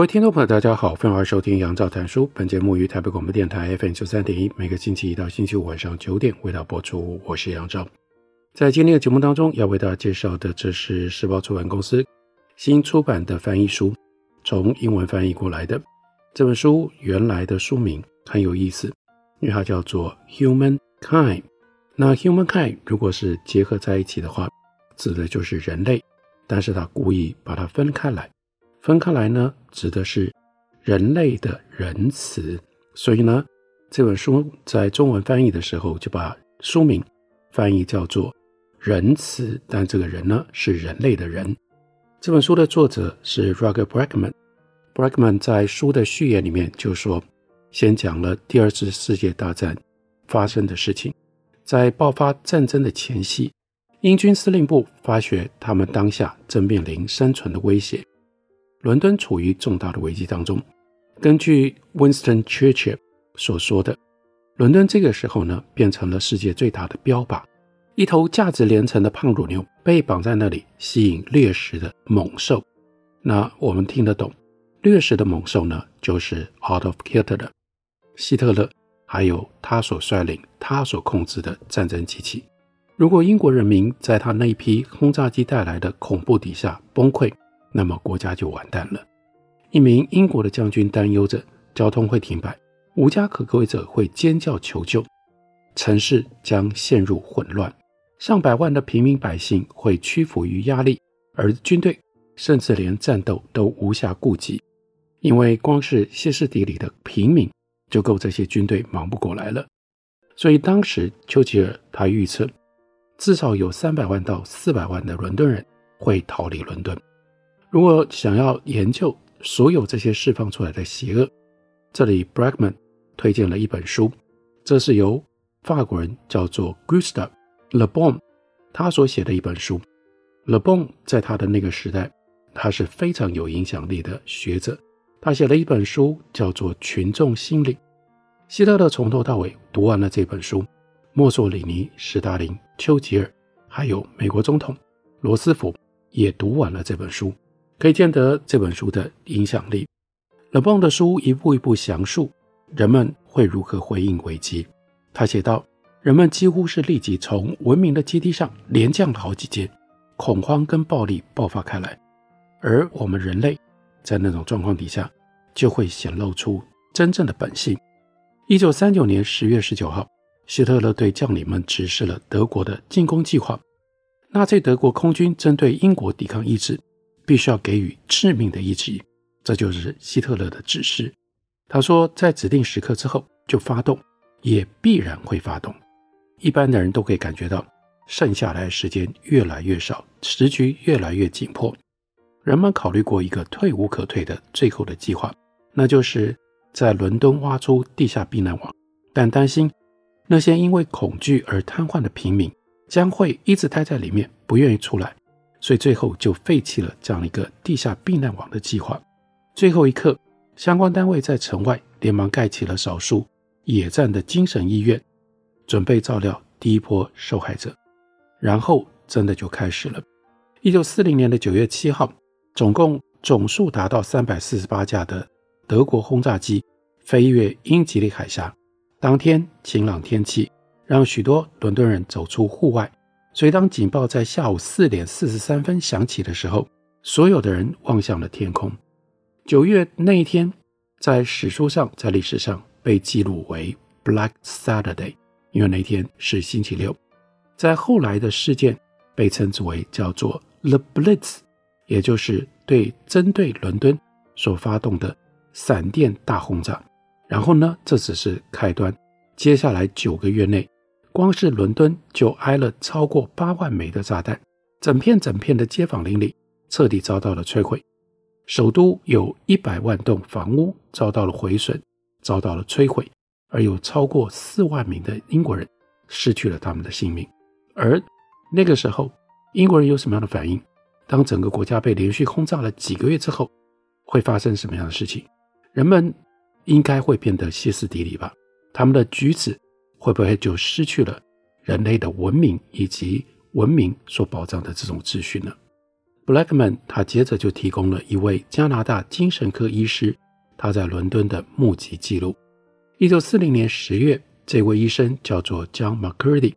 各位听众朋友，大家好，欢迎收听杨照谈书。本节目于台北广播电台 FM 九三点一，每个星期一到星期五晚上九点为大家播出。我是杨照。在今天的节目当中，要为大家介绍的，这是时报出版公司新出版的翻译书，从英文翻译过来的这本书。原来的书名很有意思，因为它叫做《Humankind》。那《Humankind》如果是结合在一起的话，指的就是人类，但是它故意把它分开来。分开来呢，指的是人类的仁慈，所以呢，这本书在中文翻译的时候就把书名翻译叫做“仁慈”，但这个人呢是人类的人。这本书的作者是 Roger b r a c k m a n b r a c k m a n 在书的序言里面就说，先讲了第二次世界大战发生的事情，在爆发战争的前夕，英军司令部发觉他们当下正面临生存的威胁。伦敦处于重大的危机当中。根据 Winston Churchill 所说的，伦敦这个时候呢，变成了世界最大的标靶。一头价值连城的胖乳牛被绑在那里，吸引掠食的猛兽。那我们听得懂，掠食的猛兽呢，就是 out of Hitler 的希特勒，还有他所率领、他所控制的战争机器。如果英国人民在他那一批轰炸机带来的恐怖底下崩溃，那么国家就完蛋了。一名英国的将军担忧着交通会停摆，无家可归者会尖叫求救，城市将陷入混乱，上百万的平民百姓会屈服于压力，而军队甚至连战斗都无暇顾及，因为光是歇斯底里的平民就够这些军队忙不过来了。所以当时丘吉尔他预测，至少有三百万到四百万的伦敦人会逃离伦敦。如果想要研究所有这些释放出来的邪恶，这里 Bragman 推荐了一本书，这是由法国人叫做 Gustave Le Bon 他所写的一本书。Le Bon 在他的那个时代，他是非常有影响力的学者，他写了一本书叫做《群众心理》。希特勒从头到尾读完了这本书，墨索里尼、史达林、丘吉尔，还有美国总统罗斯福也读完了这本书。可以见得这本书的影响力。Le Bon 的书一步一步详述人们会如何回应危机。他写道：人们几乎是立即从文明的阶梯上连降了好几阶，恐慌跟暴力爆发开来，而我们人类在那种状况底下就会显露出真正的本性。一九三九年十月十九号，希特勒对将领们指示了德国的进攻计划。纳粹德国空军针对英国抵抗意志。必须要给予致命的一击，这就是希特勒的指示。他说，在指定时刻之后就发动，也必然会发动。一般的人都可以感觉到，剩下来的时间越来越少，时局越来越紧迫。人们考虑过一个退无可退的最后的计划，那就是在伦敦挖出地下避难网，但担心那些因为恐惧而瘫痪的平民将会一直待在里面，不愿意出来。所以最后就废弃了这样一个地下避难网的计划。最后一刻，相关单位在城外连忙盖起了少数野战的精神医院，准备照料第一波受害者。然后真的就开始了。一九四零年的九月七号，总共总数达到三百四十八架的德国轰炸机飞越英吉利海峡。当天晴朗天气让许多伦敦人走出户外。所以，当警报在下午四点四十三分响起的时候，所有的人望向了天空。九月那一天，在史书上，在历史上被记录为 Black Saturday，因为那天是星期六。在后来的事件被称之为叫做 The Blitz，也就是对针对伦敦所发动的闪电大轰炸。然后呢，这只是开端，接下来九个月内。光是伦敦就挨了超过八万枚的炸弹，整片整片的街坊邻里彻底遭到了摧毁，首都有一百万栋房屋遭到了毁损，遭到了摧毁，而有超过四万名的英国人失去了他们的性命。而那个时候，英国人有什么样的反应？当整个国家被连续轰炸了几个月之后，会发生什么样的事情？人们应该会变得歇斯底里吧？他们的举止会不会就失去了人类的文明以及文明所保障的这种秩序呢？Blackman 他接着就提供了一位加拿大精神科医师他在伦敦的目击记录。一九四零年十月，这位医生叫做 John McCurdy，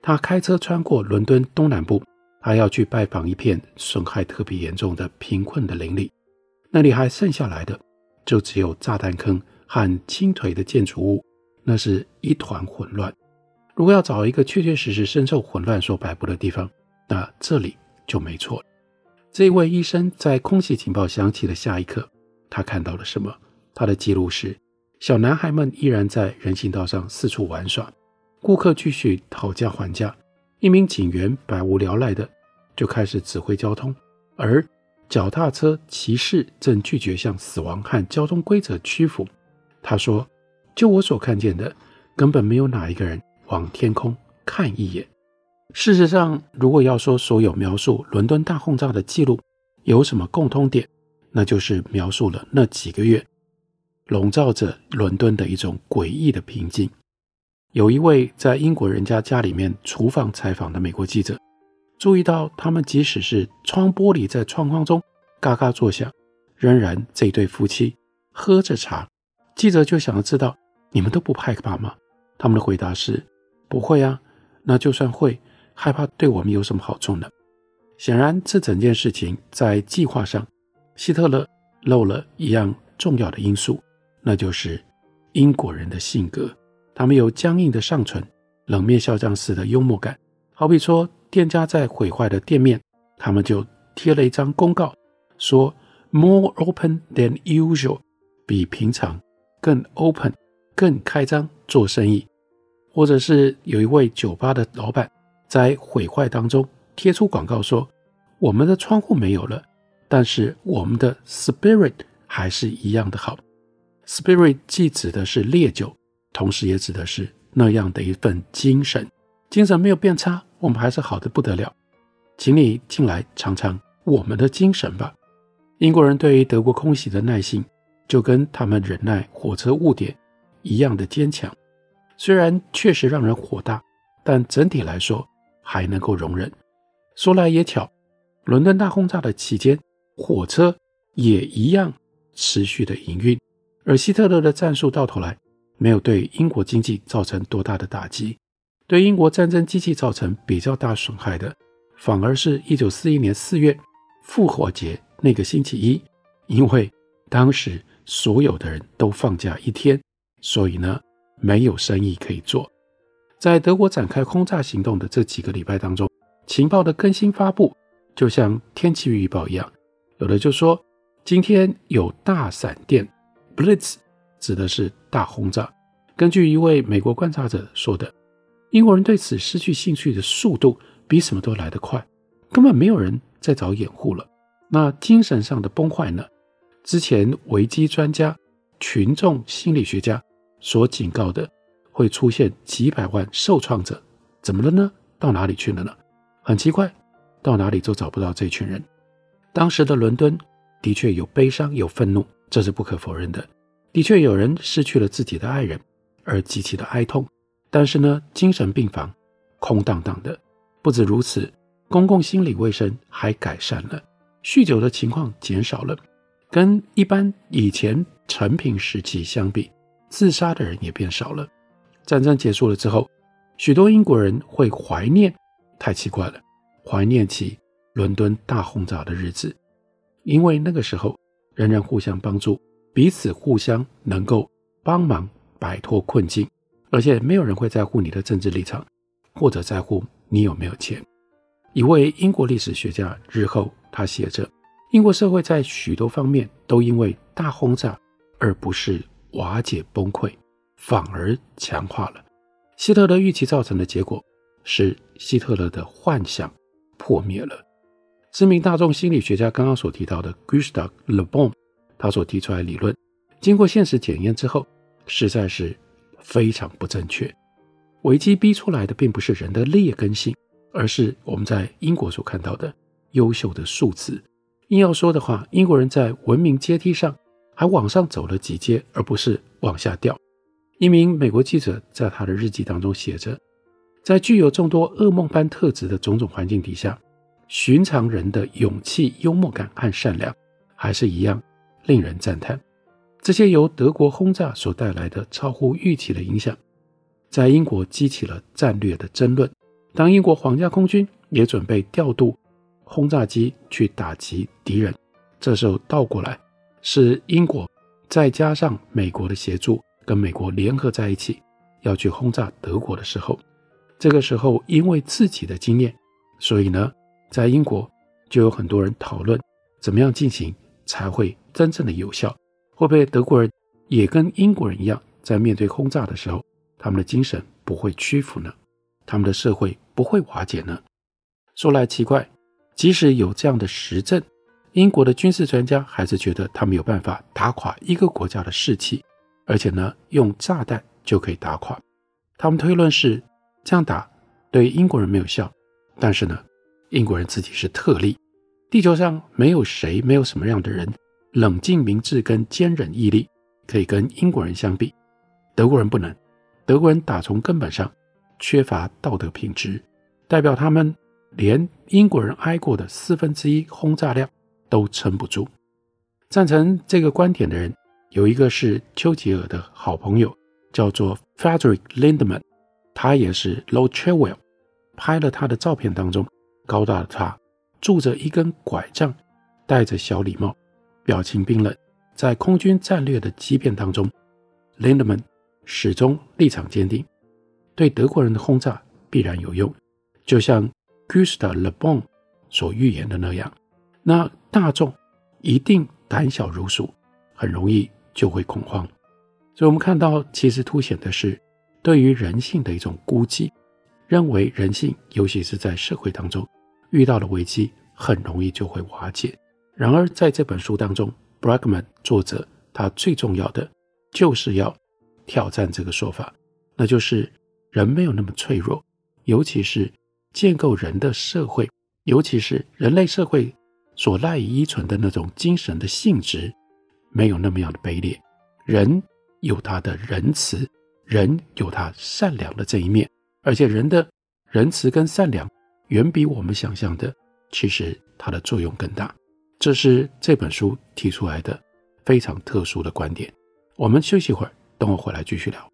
他开车穿过伦敦东南部，他要去拜访一片损害特别严重的贫困的邻里。那里还剩下来的就只有炸弹坑和倾颓的建筑物，那是一团混乱。如果要找一个确确实实深受混乱所摆布的地方，那这里就没错了。这位医生在空袭警报响起的下一刻，他看到了什么？他的记录是：小男孩们依然在人行道上四处玩耍，顾客继续讨价还价，一名警员百无聊赖的就开始指挥交通，而。脚踏车骑士正拒绝向死亡和交通规则屈服。他说：“就我所看见的，根本没有哪一个人往天空看一眼。”事实上，如果要说所有描述伦敦大轰炸的记录有什么共通点，那就是描述了那几个月笼罩着伦敦的一种诡异的平静。有一位在英国人家家里面厨房采访的美国记者。注意到，他们即使是窗玻璃在窗框中嘎嘎作响，仍然这对夫妻喝着茶。记者就想要知道，你们都不害怕吗？他们的回答是：不会啊。那就算会害怕，对我们有什么好处呢？显然，这整件事情在计划上，希特勒漏了一样重要的因素，那就是英国人的性格。他们有僵硬的上唇，冷面笑匠似的幽默感，好比说。店家在毁坏的店面，他们就贴了一张公告，说 “more open than usual”，比平常更 open、更开张做生意。或者是有一位酒吧的老板在毁坏当中贴出广告说：“我们的窗户没有了，但是我们的 spirit 还是一样的好。”spirit 既指的是烈酒，同时也指的是那样的一份精神，精神没有变差。我们还是好的不得了，请你进来尝尝我们的精神吧。英国人对于德国空袭的耐性，就跟他们忍耐火车误点一样的坚强。虽然确实让人火大，但整体来说还能够容忍。说来也巧，伦敦大轰炸的期间，火车也一样持续的营运，而希特勒的战术到头来没有对英国经济造成多大的打击。对英国战争机器造成比较大损害的，反而是一九四一年四月复活节那个星期一，因为当时所有的人都放假一天，所以呢没有生意可以做。在德国展开轰炸行动的这几个礼拜当中，情报的更新发布就像天气预报一样，有的就说今天有大闪电，Blitz 指的是大轰炸。根据一位美国观察者说的。英国人对此失去兴趣的速度比什么都来得快，根本没有人再找掩护了。那精神上的崩坏呢？之前危机专家、群众心理学家所警告的，会出现几百万受创者，怎么了呢？到哪里去了呢？很奇怪，到哪里都找不到这群人。当时的伦敦的确有悲伤、有愤怒，这是不可否认的。的确有人失去了自己的爱人，而极其的哀痛。但是呢，精神病房空荡荡的。不止如此，公共心理卫生还改善了，酗酒的情况减少了，跟一般以前承平时期相比，自杀的人也变少了。战争结束了之后，许多英国人会怀念，太奇怪了，怀念起伦敦大轰炸的日子，因为那个时候人人互相帮助，彼此互相能够帮忙摆脱困境。而且没有人会在乎你的政治立场，或者在乎你有没有钱。一位英国历史学家日后他写着：英国社会在许多方面都因为大轰炸而不是瓦解崩溃，反而强化了。希特勒预期造成的结果是希特勒的幻想破灭了。知名大众心理学家刚刚所提到的 Gustav Le Bon，他所提出来理论，经过现实检验之后，实在是非常不正确。危机逼出来的并不是人的劣根性，而是我们在英国所看到的优秀的素质。硬要说的话，英国人在文明阶梯上还往上走了几阶，而不是往下掉。一名美国记者在他的日记当中写着，在具有众多噩梦般特质的种种环境底下。寻常人的勇气、幽默感和善良，还是一样令人赞叹。这些由德国轰炸所带来的超乎预期的影响，在英国激起了战略的争论。当英国皇家空军也准备调度轰炸机去打击敌人，这时候倒过来是英国再加上美国的协助，跟美国联合在一起要去轰炸德国的时候，这个时候因为自己的经验，所以呢。在英国，就有很多人讨论怎么样进行才会真正的有效。会不会德国人也跟英国人一样，在面对轰炸的时候，他们的精神不会屈服呢？他们的社会不会瓦解呢？说来奇怪，即使有这样的实证，英国的军事专家还是觉得他们有办法打垮一个国家的士气，而且呢，用炸弹就可以打垮。他们推论是这样打对英国人没有效，但是呢，英国人自己是特例，地球上没有谁，没有什么样的人，冷静明智跟坚忍毅力可以跟英国人相比。德国人不能，德国人打从根本上缺乏道德品质，代表他们连英国人挨过的四分之一轰炸量都撑不住。赞成这个观点的人有一个是丘吉尔的好朋友，叫做 Frederick Lindemann，他也是 Low Cherwell 拍了他的照片当中。高大的他，拄着一根拐杖，戴着小礼帽，表情冰冷。在空军战略的激变当中，Lindemann 始终立场坚定，对德国人的轰炸必然有用，就像 Gustav Le Bon 所预言的那样。那大众一定胆小如鼠，很容易就会恐慌。所以，我们看到，其实凸显的是对于人性的一种估计，认为人性，尤其是在社会当中。遇到了危机，很容易就会瓦解。然而，在这本书当中，Bragman 作者他最重要的就是要挑战这个说法，那就是人没有那么脆弱，尤其是建构人的社会，尤其是人类社会所赖以依存的那种精神的性质，没有那么样的卑劣。人有他的仁慈，人有他善良的这一面，而且人的仁慈跟善良。远比我们想象的，其实它的作用更大。这是这本书提出来的非常特殊的观点。我们休息一会儿，等我回来继续聊。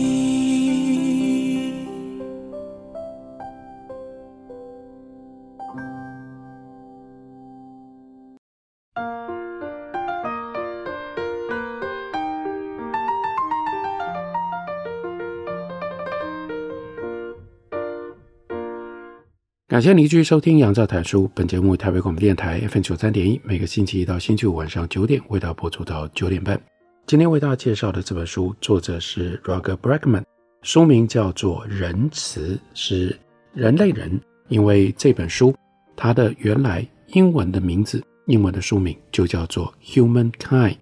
感谢您继续收听《杨照谈书》。本节目为台北广播电台 FM 九三点一，每个星期一到星期五晚上九点为大家播出到九点半。今天为大家介绍的这本书，作者是 Roger Bregman，书名叫做《仁慈》，是人类人。因为这本书它的原来英文的名字，英文的书名就叫做《Humankind》。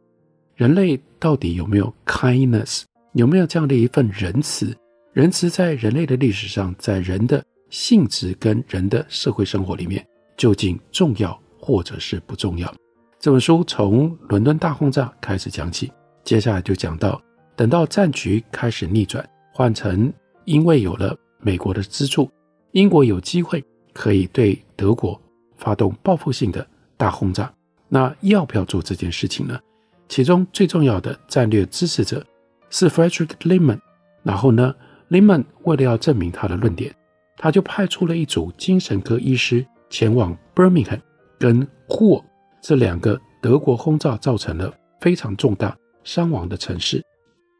人类到底有没有 kindness？有没有这样的一份仁慈？仁慈在人类的历史上，在人的性质跟人的社会生活里面究竟重要或者是不重要？这本书从伦敦大轰炸开始讲起，接下来就讲到等到战局开始逆转，换成因为有了美国的资助，英国有机会可以对德国发动报复性的大轰炸。那要不要做这件事情呢？其中最重要的战略支持者是 Frederick Lehman，然后呢，Lehman 为了要证明他的论点。他就派出了一组精神科医师前往 Birmingham，跟霍这两个德国轰炸造成了非常重大伤亡的城市。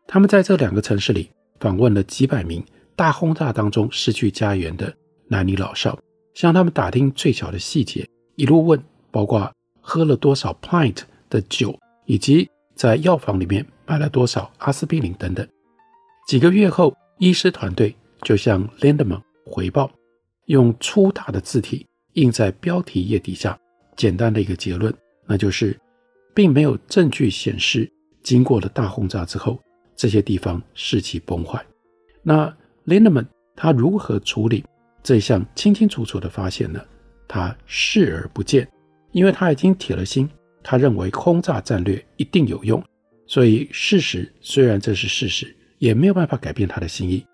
他们在这两个城市里访问了几百名大轰炸当中失去家园的男女老少，向他们打听最小的细节，一路问，包括喝了多少 pint 的酒，以及在药房里面买了多少阿司匹林等等。几个月后，医师团队就向 Lindemann 回报，用粗大的字体印在标题页底下，简单的一个结论，那就是，并没有证据显示，经过了大轰炸之后，这些地方士气崩坏。那 Lindemann 他如何处理这项清清楚楚的发现呢？他视而不见，因为他已经铁了心，他认为轰炸战略一定有用，所以事实虽然这是事实。也没有办法改变他的心意，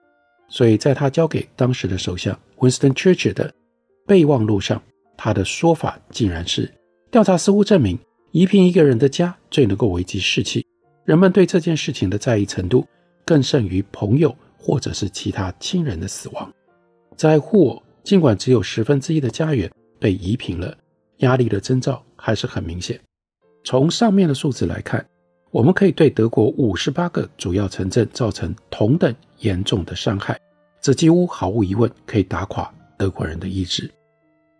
所以在他交给当时的首相 Winston Churchill 的备忘录上，他的说法竟然是：调查似乎证明，夷平一个人的家最能够危及士气，人们对这件事情的在意程度更胜于朋友或者是其他亲人的死亡。在霍尔，尽管只有十分之一的家园被夷平了，压力的征兆还是很明显。从上面的数字来看。我们可以对德国五十八个主要城镇造成同等严重的伤害，这几乎毫无疑问可以打垮德国人的意志，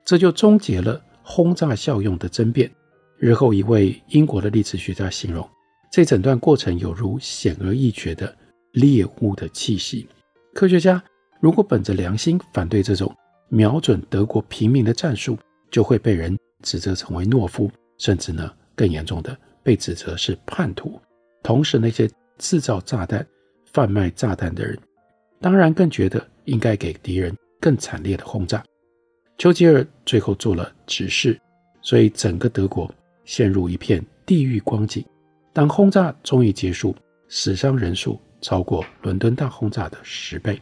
这就终结了轰炸效用的争辩。日后，一位英国的历史学家形容这整段过程有如显而易觉的猎物的气息。科学家如果本着良心反对这种瞄准德国平民的战术，就会被人指责成为懦夫，甚至呢更严重的。被指责是叛徒，同时那些制造炸弹、贩卖炸弹的人，当然更觉得应该给敌人更惨烈的轰炸。丘吉尔最后做了指示，所以整个德国陷入一片地狱光景。当轰炸终于结束，死伤人数超过伦敦大轰炸的十倍，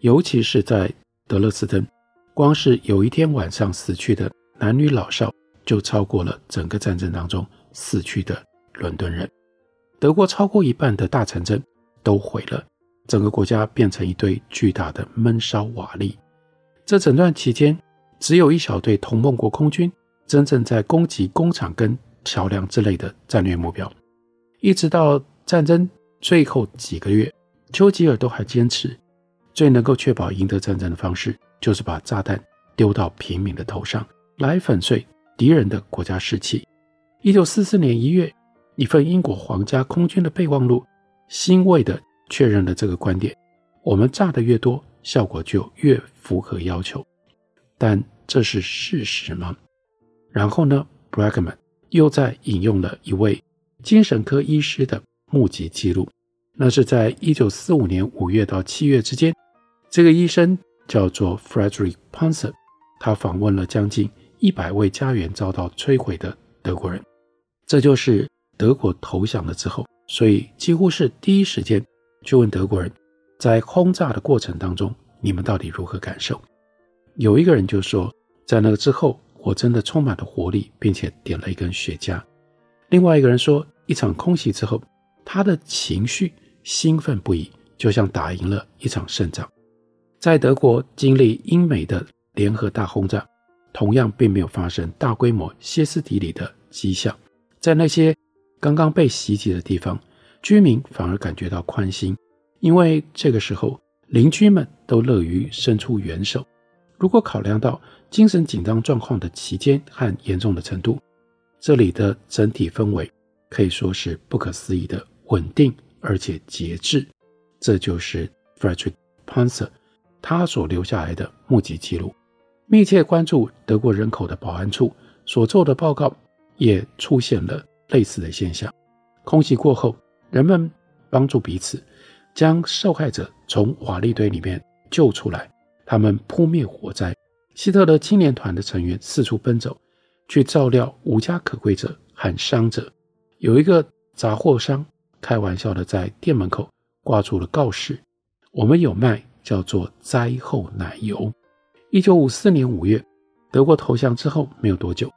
尤其是在德勒斯登，光是有一天晚上死去的男女老少，就超过了整个战争当中。死去的伦敦人，德国超过一半的大城镇都毁了，整个国家变成一堆巨大的闷烧瓦砾。这整段期间，只有一小队同盟国空军真正在攻击工厂跟桥梁之类的战略目标。一直到战争最后几个月，丘吉尔都还坚持，最能够确保赢得战争的方式，就是把炸弹丢到平民的头上，来粉碎敌人的国家士气。一九四四年一月，一份英国皇家空军的备忘录欣慰地确认了这个观点：我们炸得越多，效果就越符合要求。但这是事实吗？然后呢，Bragman 又在引用了一位精神科医师的目击记录，那是在一九四五年五月到七月之间，这个医生叫做 Frederick Panzer，他访问了将近一百位家园遭到摧毁的德国人。这就是德国投降了之后，所以几乎是第一时间去问德国人，在轰炸的过程当中，你们到底如何感受？有一个人就说，在那个之后，我真的充满了活力，并且点了一根雪茄。另外一个人说，一场空袭之后，他的情绪兴奋不已，就像打赢了一场胜仗。在德国经历英美的联合大轰炸，同样并没有发生大规模歇斯底里的迹象。在那些刚刚被袭击的地方，居民反而感觉到宽心，因为这个时候邻居们都乐于伸出援手。如果考量到精神紧张状况的期间和严重的程度，这里的整体氛围可以说是不可思议的稳定而且节制。这就是 Frederick Panzer 他所留下来的目击记录。密切关注德国人口的保安处所做的报告。也出现了类似的现象。空袭过后，人们帮助彼此，将受害者从瓦砾堆里面救出来。他们扑灭火灾。希特勒青年团的成员四处奔走，去照料无家可归者和伤者。有一个杂货商开玩笑的在店门口挂出了告示：“我们有卖叫做灾后奶油。”一九五四年五月，德国投降之后没有多久。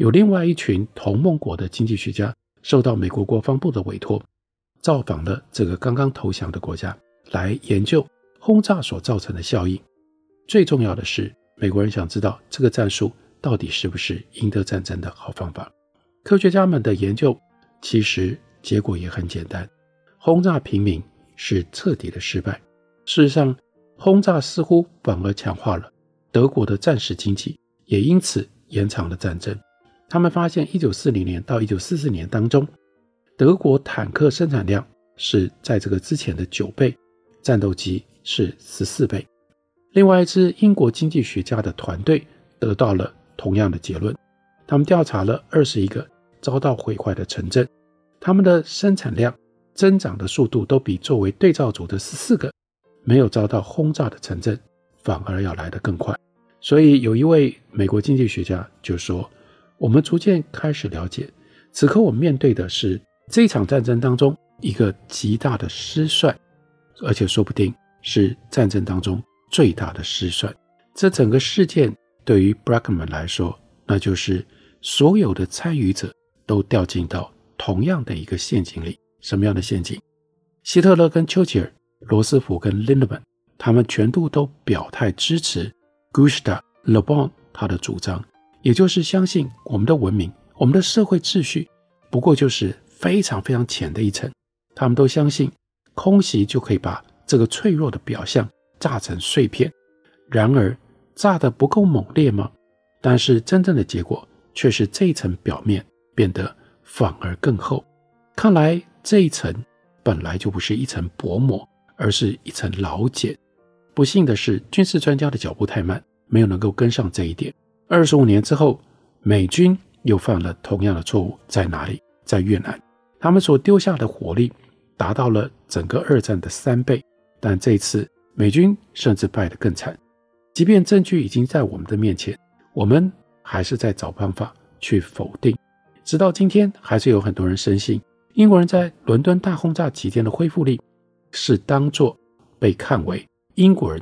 有另外一群同盟国的经济学家受到美国国防部的委托，造访了这个刚刚投降的国家，来研究轰炸所造成的效应。最重要的是，美国人想知道这个战术到底是不是赢得战争的好方法？科学家们的研究其实结果也很简单：轰炸平民是彻底的失败。事实上，轰炸似乎反而强化了德国的战时经济，也因此延长了战争。他们发现，一九四零年到一九四四年当中，德国坦克生产量是在这个之前的九倍，战斗机是十四倍。另外一支英国经济学家的团队得到了同样的结论。他们调查了二十一个遭到毁坏的城镇，他们的生产量增长的速度都比作为对照组的十四个没有遭到轰炸的城镇反而要来得更快。所以有一位美国经济学家就说：“我们逐渐开始了解，此刻我们面对的是这场战争当中一个极大的失算，而且说不定是战争当中。”最大的失算，这整个事件对于 Brackman 来说，那就是所有的参与者都掉进到同样的一个陷阱里。什么样的陷阱？希特勒跟丘吉尔、罗斯福跟 Lindemann，他们全部都表态支持 Gustav Le Bon 他的主张，也就是相信我们的文明、我们的社会秩序，不过就是非常非常浅的一层。他们都相信空袭就可以把这个脆弱的表象。炸成碎片，然而炸得不够猛烈吗？但是真正的结果却是这一层表面变得反而更厚。看来这一层本来就不是一层薄膜，而是一层老茧。不幸的是，军事专家的脚步太慢，没有能够跟上这一点。二十五年之后，美军又犯了同样的错误，在哪里？在越南，他们所丢下的火力达到了整个二战的三倍，但这次。美军甚至败得更惨，即便证据已经在我们的面前，我们还是在找办法去否定。直到今天，还是有很多人深信英国人在伦敦大轰炸期间的恢复力是当作被看为英国人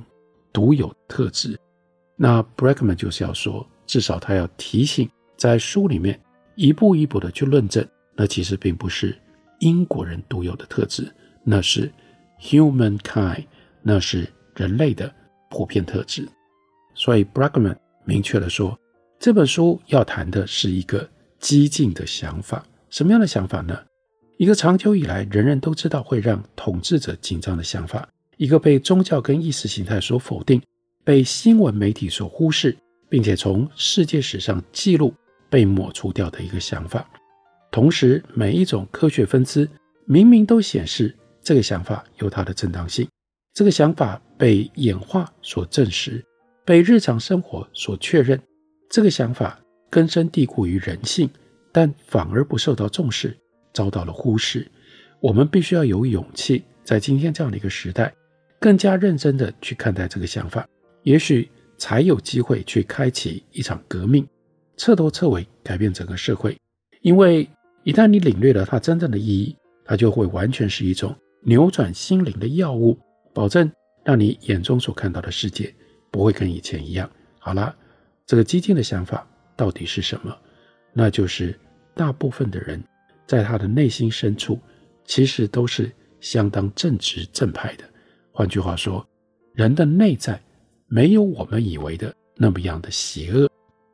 独有特质。那 Brakman 就是要说，至少他要提醒，在书里面一步一步的去论证，那其实并不是英国人独有的特质，那是 humankind。那是人类的普遍特质，所以 Brakman 明确地说，这本书要谈的是一个激进的想法。什么样的想法呢？一个长久以来人人都知道会让统治者紧张的想法，一个被宗教跟意识形态所否定、被新闻媒体所忽视，并且从世界史上记录被抹除掉的一个想法。同时，每一种科学分支明明都显示这个想法有它的正当性。这个想法被演化所证实，被日常生活所确认。这个想法根深蒂固于人性，但反而不受到重视，遭到了忽视。我们必须要有勇气，在今天这样的一个时代，更加认真地去看待这个想法，也许才有机会去开启一场革命，彻头彻尾改变整个社会。因为一旦你领略了它真正的意义，它就会完全是一种扭转心灵的药物。保证让你眼中所看到的世界不会跟以前一样。好了，这个激进的想法到底是什么？那就是大部分的人在他的内心深处，其实都是相当正直正派的。换句话说，人的内在没有我们以为的那么样的邪恶。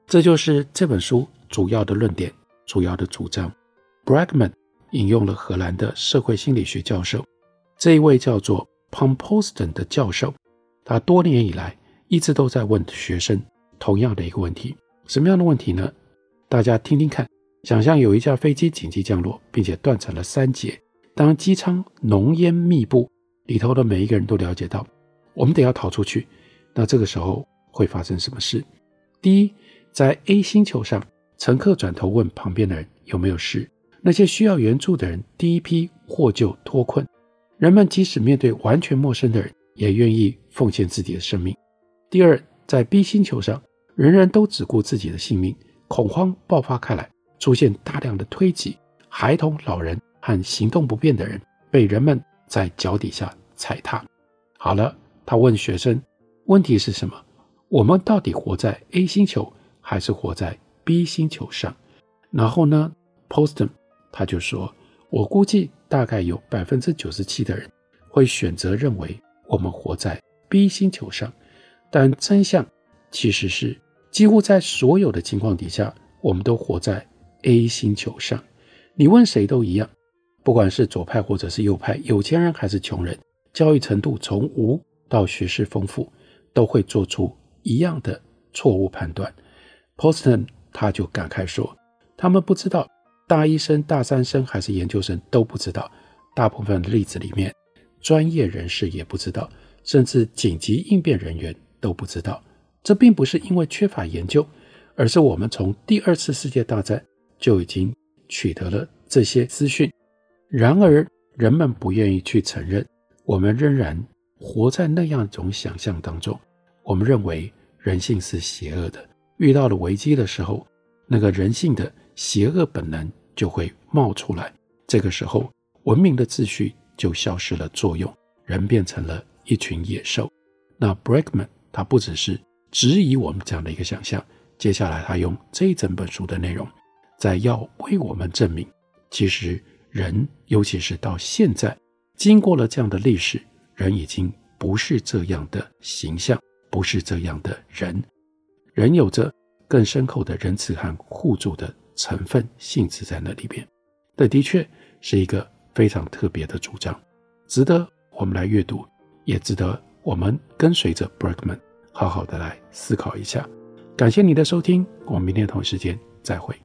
这就是这本书主要的论点，主要的主张。Bragman 引用了荷兰的社会心理学教授，这一位叫做。Pompoosten 的教授，他多年以来一直都在问学生同样的一个问题：什么样的问题呢？大家听听看。想象有一架飞机紧急降落，并且断成了三截。当机舱浓烟密布，里头的每一个人都了解到，我们得要逃出去。那这个时候会发生什么事？第一，在 A 星球上，乘客转头问旁边的人有没有事。那些需要援助的人，第一批获救脱困。人们即使面对完全陌生的人，也愿意奉献自己的生命。第二，在 B 星球上，人人都只顾自己的性命，恐慌爆发开来，出现大量的推挤，孩童、老人和行动不便的人被人们在脚底下踩踏。好了，他问学生，问题是什么？我们到底活在 A 星球，还是活在 B 星球上？然后呢，Posten 他就说，我估计。大概有百分之九十七的人会选择认为我们活在 B 星球上，但真相其实是几乎在所有的情况底下，我们都活在 A 星球上。你问谁都一样，不管是左派或者是右派，有钱人还是穷人，教育程度从无到学识丰富，都会做出一样的错误判断。Poston 他就感慨说：“他们不知道，大一生、大三生还是研究生都不知道。大部分的例子里面，专业人士也不知道，甚至紧急应变人员都不知道。这并不是因为缺乏研究，而是我们从第二次世界大战就已经取得了这些资讯。然而，人们不愿意去承认，我们仍然活在那样一种想象当中。我们认为人性是邪恶的。”遇到了危机的时候，那个人性的邪恶本能就会冒出来。这个时候，文明的秩序就消失了作用，人变成了一群野兽。那 Bregman 他不只是质疑我们这样的一个想象，接下来他用这整本书的内容，在要为我们证明，其实人，尤其是到现在，经过了这样的历史，人已经不是这样的形象，不是这样的人。人有着更深厚的仁慈和互助的成分性质在那里边，这的确是一个非常特别的主张，值得我们来阅读，也值得我们跟随着 Bregman 好好的来思考一下。感谢你的收听，我们明天同一时间再会。